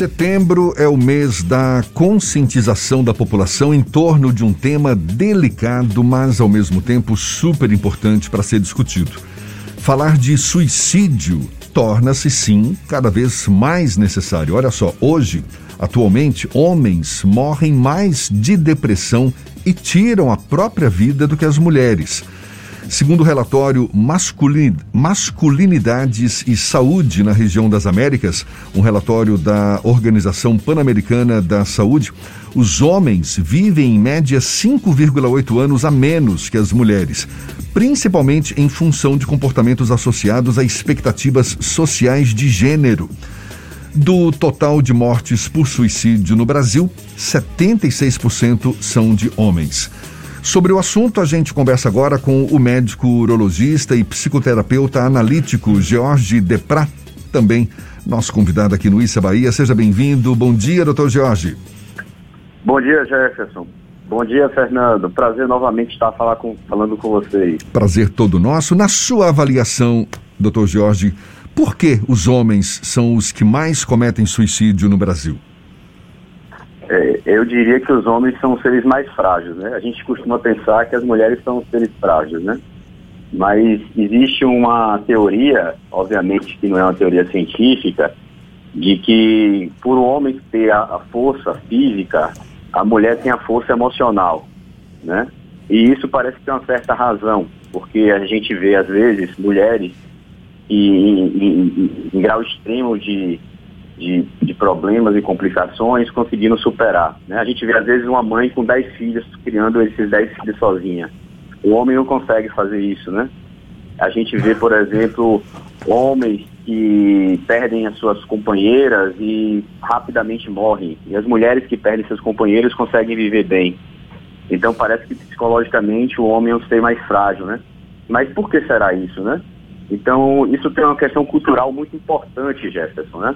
Setembro é o mês da conscientização da população em torno de um tema delicado, mas ao mesmo tempo super importante para ser discutido. Falar de suicídio torna-se, sim, cada vez mais necessário. Olha só, hoje, atualmente, homens morrem mais de depressão e tiram a própria vida do que as mulheres. Segundo o relatório Masculin... Masculinidades e Saúde na região das Américas, um relatório da Organização Pan-Americana da Saúde, os homens vivem em média 5,8 anos a menos que as mulheres, principalmente em função de comportamentos associados a expectativas sociais de gênero. Do total de mortes por suicídio no Brasil, 76% são de homens. Sobre o assunto, a gente conversa agora com o médico urologista e psicoterapeuta analítico George Deprat, também nosso convidado aqui no Issa Bahia. Seja bem-vindo. Bom dia, doutor George. Bom dia, Jefferson. Bom dia, Fernando. Prazer novamente estar com, falando com vocês. Prazer todo nosso. Na sua avaliação, doutor Jorge, por que os homens são os que mais cometem suicídio no Brasil? É, eu diria que os homens são seres mais frágeis, né? A gente costuma pensar que as mulheres são seres frágeis, né? Mas existe uma teoria, obviamente que não é uma teoria científica, de que por o homem ter a, a força física, a mulher tem a força emocional, né? E isso parece ter uma certa razão, porque a gente vê às vezes mulheres em, em, em, em grau extremo de de, de problemas e complicações conseguindo superar. Né? A gente vê às vezes uma mãe com 10 filhos criando esses 10 filhos sozinha. O homem não consegue fazer isso, né? A gente vê, por exemplo, homens que perdem as suas companheiras e rapidamente morrem. E as mulheres que perdem seus companheiros conseguem viver bem. Então parece que psicologicamente o homem é um ser mais frágil, né? Mas por que será isso, né? Então, isso tem uma questão cultural muito importante, Jefferson, né?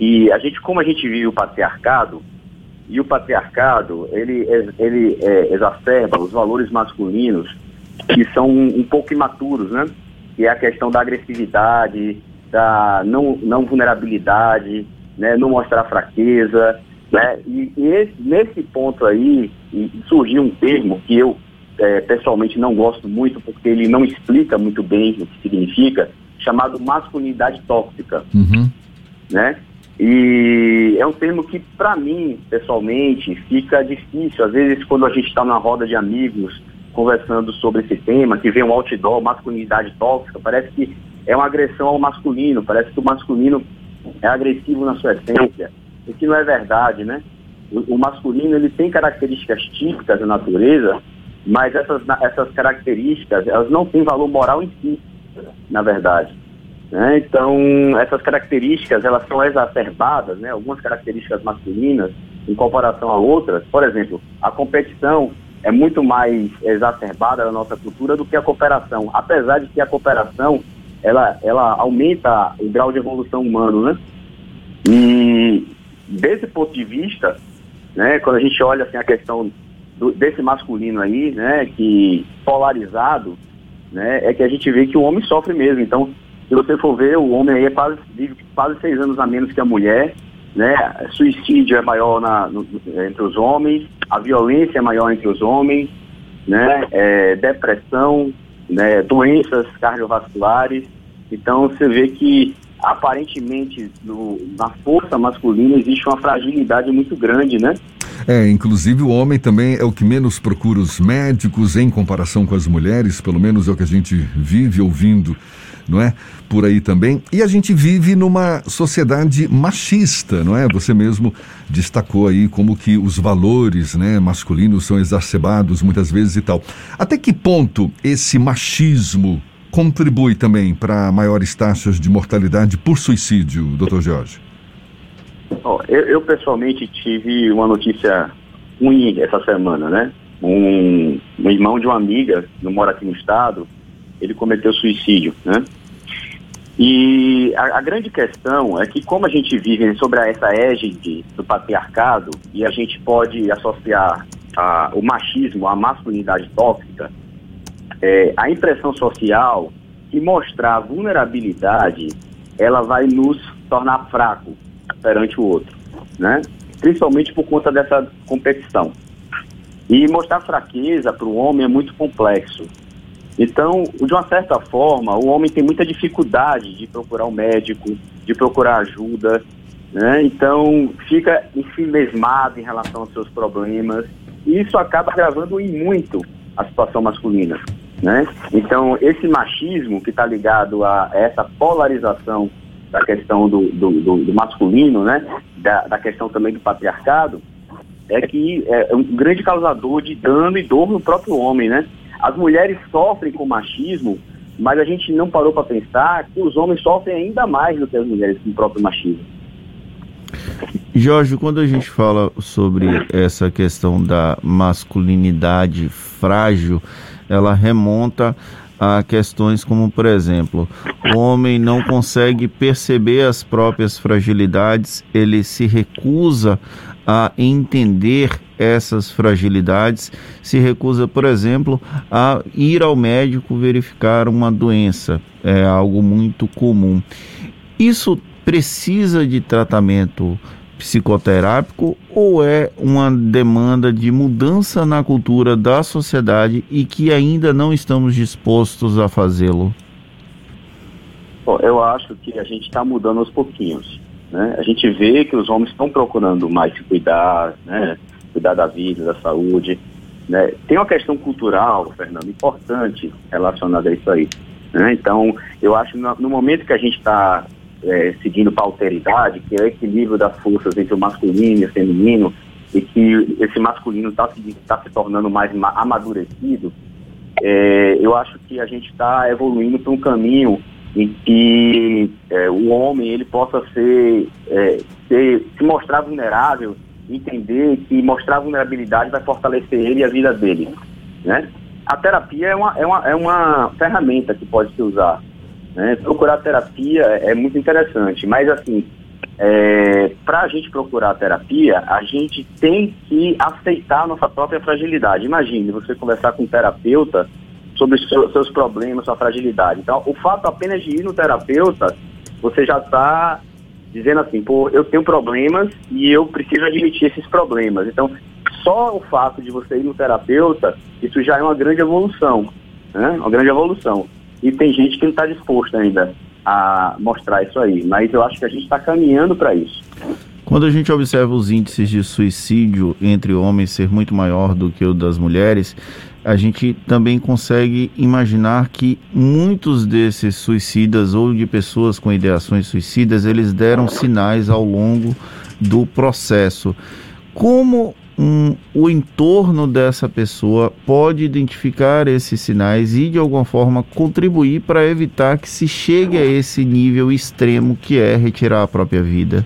E a gente, como a gente vive o patriarcado, e o patriarcado, ele, ele é, exacerba os valores masculinos que são um, pouco imaturos, né? Que é a questão da agressividade, da não, não vulnerabilidade, né? não mostrar fraqueza, né? E, e esse, nesse ponto aí, surgiu um termo que eu é, pessoalmente não gosto muito porque ele não explica muito bem o que significa, chamado masculinidade tóxica, uhum. né? E é um termo que, para mim, pessoalmente, fica difícil. Às vezes, quando a gente está numa roda de amigos conversando sobre esse tema, que vem um outdoor, masculinidade tóxica, parece que é uma agressão ao masculino, parece que o masculino é agressivo na sua essência, o que não é verdade, né? O, o masculino, ele tem características típicas da natureza, mas essas, essas características, elas não têm valor moral em si, na verdade. Né? Então, essas características, elas são exacerbadas, né? algumas características masculinas em comparação a outras. Por exemplo, a competição é muito mais exacerbada na nossa cultura do que a cooperação, apesar de que a cooperação, ela, ela aumenta o grau de evolução humano, né? E desse ponto de vista, né, quando a gente olha assim, a questão do, desse masculino aí, né, que polarizado, né, é que a gente vê que o homem sofre mesmo. Então, se você for ver, o homem aí é quase, vive quase seis anos a menos que a mulher, né, suicídio é maior na, no, entre os homens, a violência é maior entre os homens, né, é, depressão, né, doenças cardiovasculares. Então, você vê que aparentemente no, na força masculina existe uma fragilidade muito grande, né? É, inclusive o homem também é o que menos procura os médicos em comparação com as mulheres, pelo menos é o que a gente vive ouvindo, não é? Por aí também. E a gente vive numa sociedade machista, não é? Você mesmo destacou aí como que os valores, né, masculinos são exacerbados muitas vezes e tal. Até que ponto esse machismo contribui também para maiores taxas de mortalidade por suicídio, doutor Jorge? Oh, eu, eu, pessoalmente tive uma notícia ruim essa semana, né? Um, um irmão de uma amiga, que mora aqui no estado, ele cometeu suicídio, né? E a, a, grande questão é que como a gente vive sobre essa égide do patriarcado e a gente pode associar a, o machismo à masculinidade tóxica, é, a impressão social que mostrar vulnerabilidade, ela vai nos tornar fraco perante o outro. né? Principalmente por conta dessa competição. E mostrar fraqueza para o homem é muito complexo. Então, de uma certa forma, o homem tem muita dificuldade de procurar um médico, de procurar ajuda, né? Então, fica ensimesmado em relação aos seus problemas, e isso acaba agravando em muito a situação masculina, né? Então, esse machismo que está ligado a essa polarização da questão do, do, do, do masculino, né? Da, da, questão também do patriarcado, é que é um grande causador de dano e dor no próprio homem, né? As mulheres sofrem com machismo, mas a gente não parou para pensar que os homens sofrem ainda mais do que as mulheres com o próprio machismo. Jorge, quando a gente fala sobre essa questão da masculinidade frágil, ela remonta a questões como, por exemplo, o homem não consegue perceber as próprias fragilidades, ele se recusa a entender essas fragilidades, se recusa, por exemplo, a ir ao médico verificar uma doença, é algo muito comum. Isso precisa de tratamento psicoterápico ou é uma demanda de mudança na cultura da sociedade e que ainda não estamos dispostos a fazê-lo? Eu acho que a gente está mudando aos pouquinhos. Né? A gente vê que os homens estão procurando mais se cuidar, né? cuidar da vida, da saúde. Né? Tem uma questão cultural, Fernando, importante relacionada a isso aí. Né? Então, eu acho que no momento que a gente está é, seguindo alteridade, que é o equilíbrio das forças entre o masculino e o feminino, e que esse masculino está se, tá se tornando mais amadurecido, é, eu acho que a gente está evoluindo para um caminho em que é, o homem ele possa ser, é, ser, se mostrar vulnerável, entender que mostrar vulnerabilidade vai fortalecer ele e a vida dele. Né? A terapia é uma, é, uma, é uma ferramenta que pode se usar né? Procurar terapia é muito interessante, mas assim, é, para a gente procurar terapia, a gente tem que aceitar a nossa própria fragilidade. Imagine você conversar com um terapeuta sobre seus problemas, sua fragilidade. Então, o fato apenas de ir no terapeuta, você já está dizendo assim, pô, eu tenho problemas e eu preciso admitir esses problemas. Então, só o fato de você ir no terapeuta, isso já é uma grande evolução, né? Uma grande evolução. E tem gente que não está disposta ainda a mostrar isso aí. Mas eu acho que a gente está caminhando para isso. Quando a gente observa os índices de suicídio entre homens ser muito maior do que o das mulheres, a gente também consegue imaginar que muitos desses suicidas ou de pessoas com ideações suicidas, eles deram sinais ao longo do processo. Como um, o entorno dessa pessoa pode identificar esses sinais e de alguma forma contribuir para evitar que se chegue a esse nível extremo que é retirar a própria vida?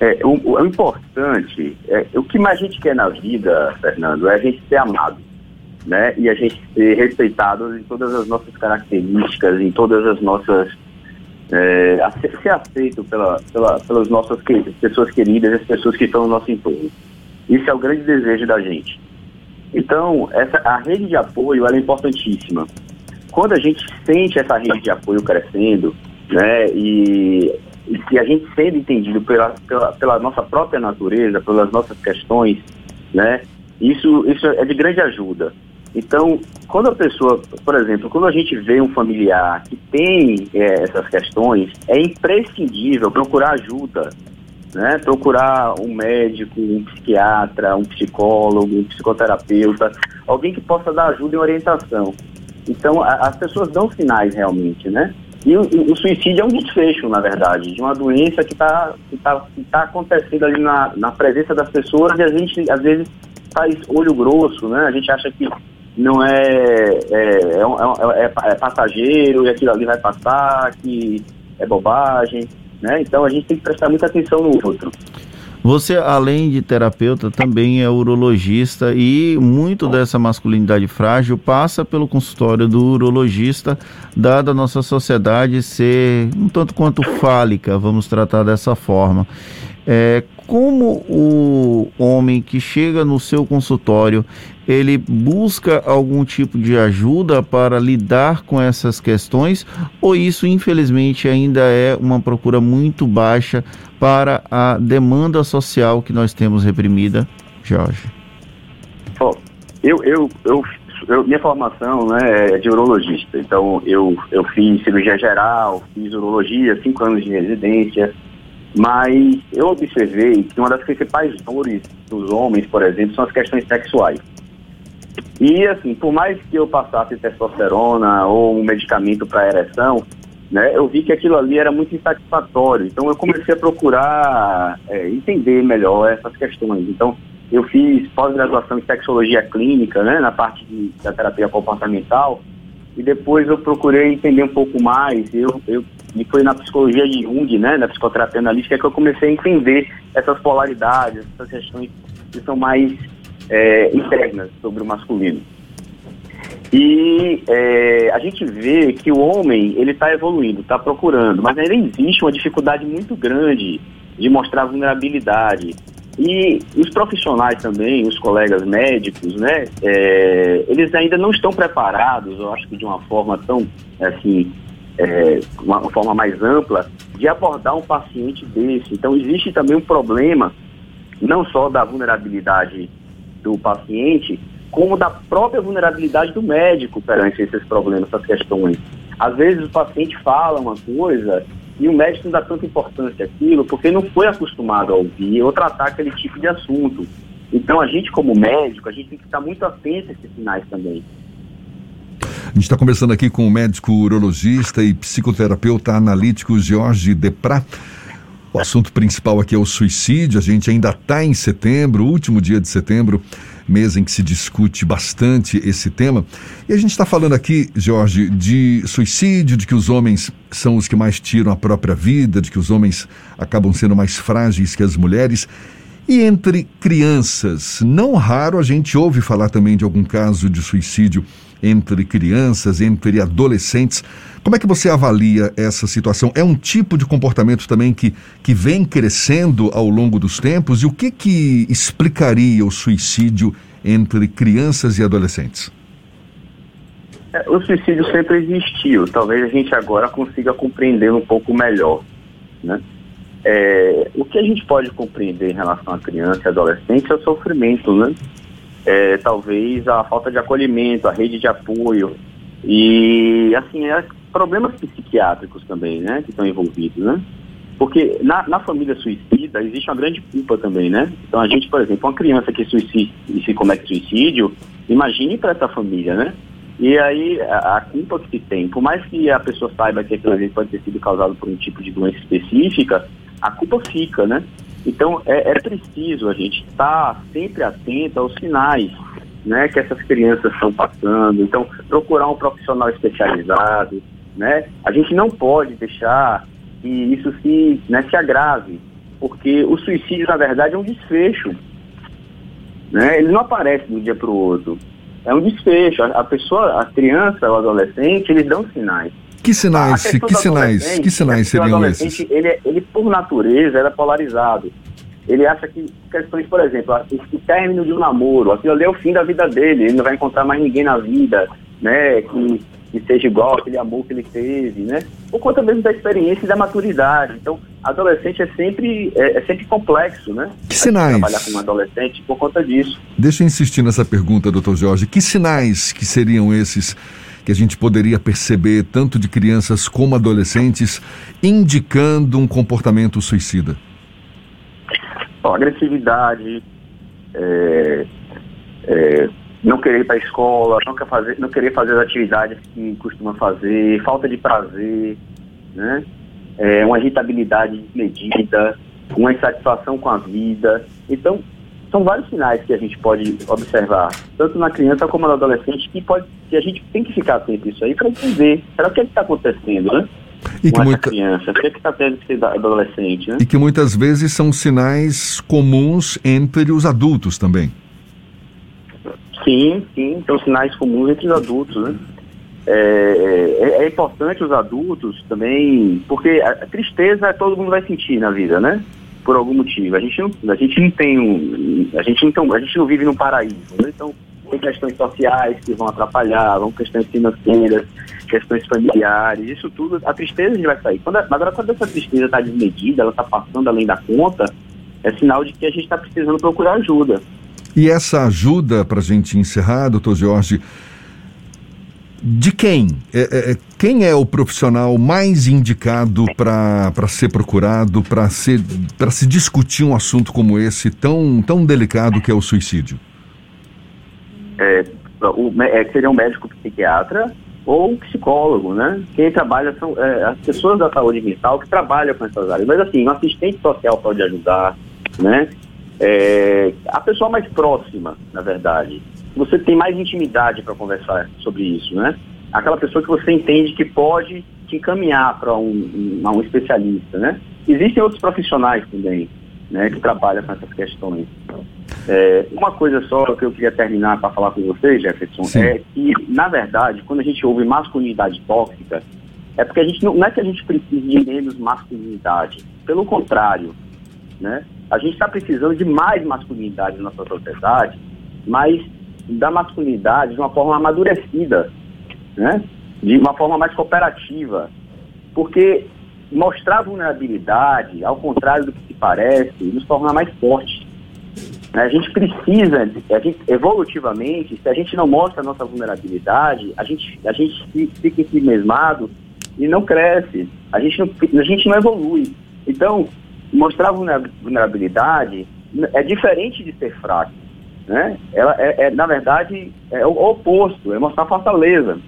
É, o, o importante, é, o que mais a gente quer na vida, Fernando, é a gente ser amado, né? E a gente ser respeitado em todas as nossas características, em todas as nossas é, ser aceito pela, pela, pelas nossas pessoas queridas, as pessoas que estão no nosso entorno. Isso é o grande desejo da gente. Então, essa, a rede de apoio é importantíssima. Quando a gente sente essa rede de apoio crescendo, né, e, e se a gente sendo entendido pela, pela, pela nossa própria natureza, pelas nossas questões, né, isso, isso é de grande ajuda. Então, quando a pessoa, por exemplo, quando a gente vê um familiar que tem é, essas questões, é imprescindível procurar ajuda, né? Procurar um médico, um psiquiatra, um psicólogo, um psicoterapeuta, alguém que possa dar ajuda e orientação. Então, a, as pessoas dão sinais realmente, né? E o, o, suicídio é um desfecho, na verdade, de uma doença que está que tá, que tá acontecendo ali na, na presença das pessoas e a gente, às vezes, faz olho grosso, né? A gente acha que não é é, é, é, é, passageiro e aquilo ali vai passar, que é bobagem, né? Então a gente tem que prestar muita atenção no outro. Você, além de terapeuta, também é urologista e muito dessa masculinidade frágil passa pelo consultório do urologista, dada a nossa sociedade ser um tanto quanto fálica, vamos tratar dessa forma. É, como o homem que chega no seu consultório ele busca algum tipo de ajuda para lidar com essas questões ou isso infelizmente ainda é uma procura muito baixa para a demanda social que nós temos reprimida, Jorge? Oh, eu, eu, eu, eu, minha formação né, é de urologista, então eu, eu fiz cirurgia geral, fiz urologia, cinco anos de residência, mas eu observei que uma das principais dores dos homens, por exemplo, são as questões sexuais. E assim, por mais que eu passasse testosterona ou um medicamento para ereção, né, eu vi que aquilo ali era muito insatisfatório. Então eu comecei a procurar é, entender melhor essas questões. Então eu fiz pós-graduação em sexologia clínica, né, na parte de, da terapia comportamental, e depois eu procurei entender um pouco mais. Eu, eu e foi na psicologia de Jung, né, na psicoterapia analítica, que eu comecei a entender essas polaridades, essas questões que são mais é, internas sobre o masculino. E é, a gente vê que o homem ele está evoluindo, está procurando, mas ainda existe uma dificuldade muito grande de mostrar vulnerabilidade. E os profissionais também, os colegas médicos, né, é, eles ainda não estão preparados, eu acho que de uma forma tão, assim, é, uma forma mais ampla, de abordar um paciente desse. Então existe também um problema, não só da vulnerabilidade do paciente, como da própria vulnerabilidade do médico perante esses problemas, essas questões. Às vezes o paciente fala uma coisa e o médico não dá tanta importância àquilo porque não foi acostumado a ouvir ou tratar aquele tipo de assunto. Então a gente como médico, a gente tem que estar muito atento a esses sinais também. Gente está conversando aqui com o médico urologista e psicoterapeuta analítico Jorge Deprat. O assunto principal aqui é o suicídio. A gente ainda está em setembro, último dia de setembro, mês em que se discute bastante esse tema. E a gente está falando aqui, Jorge, de suicídio, de que os homens são os que mais tiram a própria vida, de que os homens acabam sendo mais frágeis que as mulheres. E entre crianças, não raro a gente ouve falar também de algum caso de suicídio entre crianças, entre adolescentes. Como é que você avalia essa situação? É um tipo de comportamento também que, que vem crescendo ao longo dos tempos? E o que, que explicaria o suicídio entre crianças e adolescentes? É, o suicídio sempre existiu. Talvez a gente agora consiga compreender um pouco melhor. Né? É, o que a gente pode compreender em relação à criança e adolescente é o sofrimento, né? É, talvez a falta de acolhimento, a rede de apoio e assim é, problemas psiquiátricos também, né, que estão envolvidos, né? Porque na, na, família suicida existe uma grande culpa também, né? Então a gente, por exemplo, uma criança que suicida, se comete suicídio, imagine para essa família, né? E aí a, a, culpa que se tem, por mais que a pessoa saiba que aquilo ali pode ter sido causado por um tipo de doença específica, a culpa fica, né? Então, é, é preciso a gente estar sempre atento aos sinais né, que essas crianças estão passando. Então, procurar um profissional especializado. Né? A gente não pode deixar que isso se, né, se agrave, porque o suicídio, na verdade, é um desfecho. Né? Ele não aparece de um dia para o outro. É um desfecho. A, a pessoa, a criança, o adolescente, eles dão sinais. Que sinais, que sinais, que sinais seriam esses? Ele, ele, por natureza, era polarizado. Ele acha que questões, por exemplo, o término de um namoro, aquilo ali é o fim da vida dele, ele não vai encontrar mais ninguém na vida, né, que, que seja igual aquele amor que ele teve, né, por conta mesmo da experiência e da maturidade. Então, adolescente é sempre, é, é sempre complexo, né? Que sinais? Trabalhar com um adolescente por conta disso. Deixa eu insistir nessa pergunta, doutor Jorge. Que sinais que seriam esses que a gente poderia perceber, tanto de crianças como adolescentes, indicando um comportamento suicida? Bom, agressividade, é, é, não querer ir para a escola, não, quer fazer, não querer fazer as atividades que costuma fazer, falta de prazer, né? É, uma irritabilidade desmedida, uma insatisfação com a vida. Então, são vários sinais que a gente pode observar, tanto na criança como no adolescente, que, pode, que a gente tem que ficar atento isso aí para entender. Será o que é está acontecendo, né? E que muita... criança, o que é está tendo ser adolescente, né? E que muitas vezes são sinais comuns entre os adultos também. Sim, sim, são sinais comuns entre os adultos, né? É, é, é importante os adultos também, porque a tristeza todo mundo vai sentir na vida, né? Por algum motivo. A gente não, a gente não tem um, a gente não, a gente não vive num paraíso, né? então tem questões sociais que vão atrapalhar, vão questões financeiras, questões familiares, isso tudo, a tristeza a gente vai sair. Quando, agora, quando essa tristeza está desmedida, ela está passando além da conta, é sinal de que a gente está precisando procurar ajuda. E essa ajuda, para a gente encerrar, doutor Jorge, de quem? É, é, é, quem é o profissional mais indicado para ser procurado, para se discutir um assunto como esse, tão, tão delicado que é o suicídio? É, o, é, seria um médico psiquiatra ou um psicólogo, né? Quem trabalha são é, as pessoas da saúde mental que trabalham com essas áreas. Mas assim, um assistente social pode ajudar, né? É, a pessoa mais próxima, na verdade. Você tem mais intimidade para conversar sobre isso, né? Aquela pessoa que você entende que pode te encaminhar para um, um, um especialista, né? Existem outros profissionais também, né, que trabalham com essas questões. É, uma coisa só que eu queria terminar para falar com vocês, Jefferson, Sim. é que, na verdade, quando a gente ouve masculinidade tóxica, é porque a gente não, não é que a gente precise de menos masculinidade. Pelo contrário, né? A gente está precisando de mais masculinidade na nossa sociedade, mas da masculinidade de uma forma amadurecida, né? De uma forma mais cooperativa. Porque mostrar vulnerabilidade, ao contrário do que se parece, nos torna mais fortes. Né? A gente precisa, a gente, evolutivamente, se a gente não mostra a nossa vulnerabilidade, a gente, a gente fica em si mesmado e não cresce. A gente não, a gente não evolui. Então, mostrar vulnerabilidade é diferente de ser fraco. Né? Ela é, é na verdade, é o oposto, é mostrar fortaleza.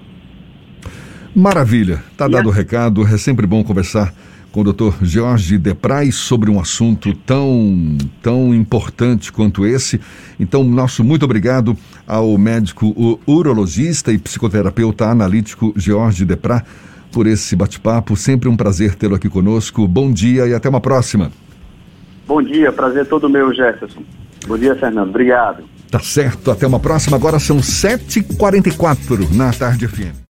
Maravilha, tá dado o recado, é sempre bom conversar com o Dr. Jorge Deprais sobre um assunto tão, tão importante quanto esse. Então, nosso muito obrigado ao médico urologista e psicoterapeuta analítico Jorge Depra por esse bate-papo. Sempre um prazer tê-lo aqui conosco. Bom dia e até uma próxima. Bom dia, prazer todo meu, Jefferson. Bom dia, Fernando. Obrigado. Tá certo, até uma próxima. Agora são 7h44 na tarde FM.